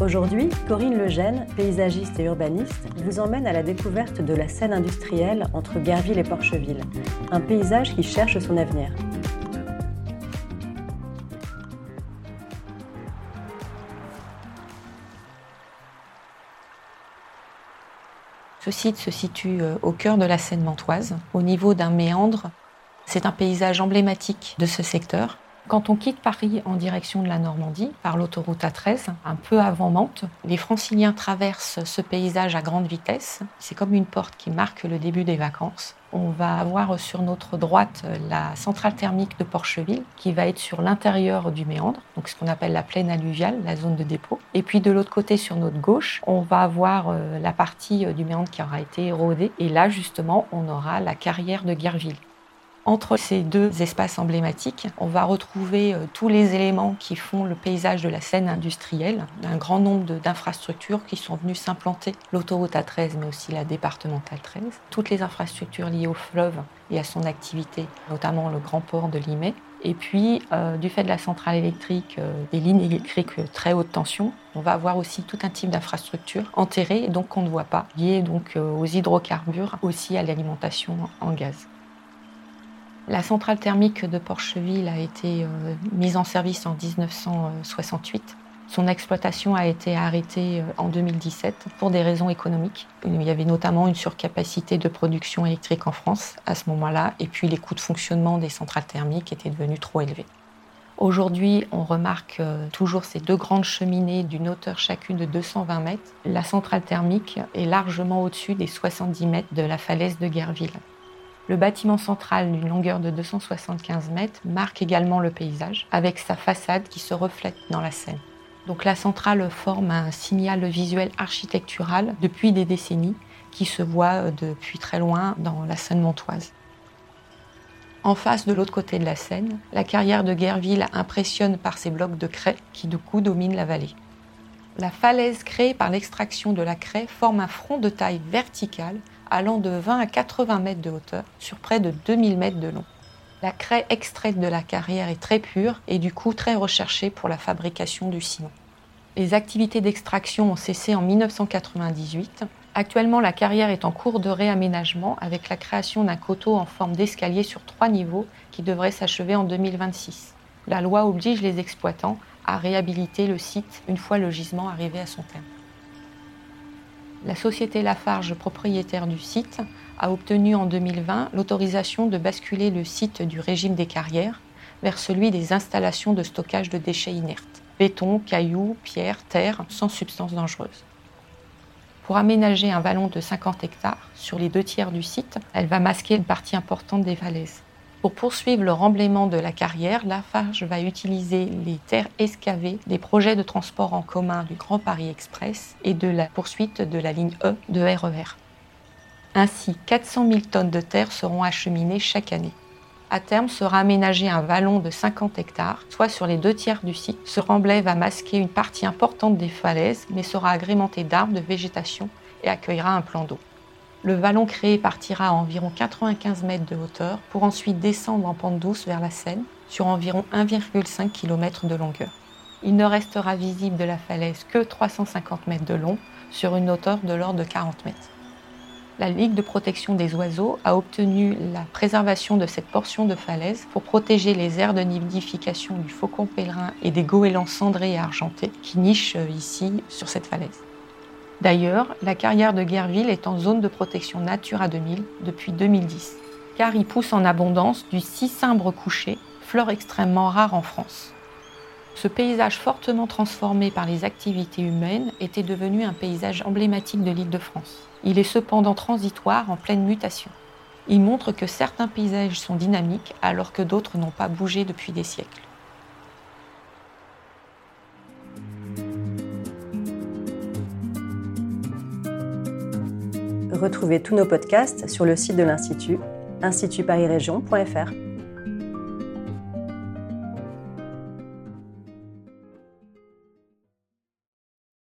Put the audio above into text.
Aujourd'hui, Corinne Legène, paysagiste et urbaniste, vous emmène à la découverte de la scène industrielle entre Guerville et Porcheville, un paysage qui cherche son avenir. Ce site se situe euh, au cœur de la Seine mantoise, au niveau d'un méandre. C'est un paysage emblématique de ce secteur quand on quitte Paris en direction de la Normandie par l'autoroute A13, un peu avant Mantes, les franciliens traversent ce paysage à grande vitesse. C'est comme une porte qui marque le début des vacances. On va avoir sur notre droite la centrale thermique de Porcheville qui va être sur l'intérieur du méandre, donc ce qu'on appelle la plaine alluviale, la zone de dépôt. Et puis de l'autre côté, sur notre gauche, on va avoir euh, la partie euh, du méandre qui aura été érodée. Et là, justement, on aura la carrière de Guerville. Entre ces deux espaces emblématiques, on va retrouver euh, tous les éléments qui font le paysage de la scène industrielle, un grand nombre d'infrastructures qui sont venues s'implanter, l'autoroute A13 mais aussi la départementale 13, toutes les infrastructures liées au fleuve et à son activité, notamment le grand port de Limay, et puis, euh, du fait de la centrale électrique, euh, des lignes électriques très haute tension, on va avoir aussi tout un type d'infrastructure enterrée, donc qu'on ne voit pas, liée donc aux hydrocarbures, aussi à l'alimentation en gaz. La centrale thermique de Porcheville a été euh, mise en service en 1968. Son exploitation a été arrêtée euh, en 2017 pour des raisons économiques. Il y avait notamment une surcapacité de production électrique en France à ce moment-là, et puis les coûts de fonctionnement des centrales thermiques étaient devenus trop élevés. Aujourd'hui, on remarque euh, toujours ces deux grandes cheminées d'une hauteur chacune de 220 mètres. La centrale thermique est largement au-dessus des 70 mètres de la falaise de Guerville. Le bâtiment central d'une longueur de 275 mètres marque également le paysage avec sa façade qui se reflète dans la Seine. Donc la centrale forme un signal visuel architectural depuis des décennies qui se voit depuis très loin dans la Seine montoise. En face, de l'autre côté de la Seine, la carrière de Guerville impressionne par ses blocs de craie qui du coup dominent la vallée. La falaise créée par l'extraction de la craie forme un front de taille verticale allant de 20 à 80 mètres de hauteur sur près de 2000 mètres de long. La craie extraite de la carrière est très pure et du coup très recherchée pour la fabrication du ciment. Les activités d'extraction ont cessé en 1998. Actuellement, la carrière est en cours de réaménagement avec la création d'un coteau en forme d'escalier sur trois niveaux qui devrait s'achever en 2026. La loi oblige les exploitants à réhabiliter le site une fois le gisement arrivé à son terme. La société Lafarge, propriétaire du site, a obtenu en 2020 l'autorisation de basculer le site du régime des carrières vers celui des installations de stockage de déchets inertes, béton, cailloux, pierres, terre, sans substances dangereuses. Pour aménager un vallon de 50 hectares sur les deux tiers du site, elle va masquer une partie importante des falaises. Pour poursuivre le remblaiement de la carrière, Lafarge va utiliser les terres excavées des projets de transport en commun du Grand Paris Express et de la poursuite de la ligne E de RER. Ainsi, 400 000 tonnes de terre seront acheminées chaque année. À terme sera aménagé un vallon de 50 hectares, soit sur les deux tiers du site. Ce remblai va masquer une partie importante des falaises, mais sera agrémenté d'arbres, de végétation et accueillera un plan d'eau. Le vallon créé partira à environ 95 mètres de hauteur pour ensuite descendre en pente douce vers la Seine sur environ 1,5 km de longueur. Il ne restera visible de la falaise que 350 mètres de long sur une hauteur de l'ordre de 40 mètres. La Ligue de protection des oiseaux a obtenu la préservation de cette portion de falaise pour protéger les aires de nidification du faucon pèlerin et des goélands cendrés et argentés qui nichent ici sur cette falaise. D'ailleurs, la carrière de Guerville est en zone de protection Natura 2000 depuis 2010, car il pousse en abondance du cicimbre couché, fleur extrêmement rare en France. Ce paysage fortement transformé par les activités humaines était devenu un paysage emblématique de l'île de France. Il est cependant transitoire en pleine mutation. Il montre que certains paysages sont dynamiques alors que d'autres n'ont pas bougé depuis des siècles. Retrouvez tous nos podcasts sur le site de l'Institut, institutparisrégion.fr.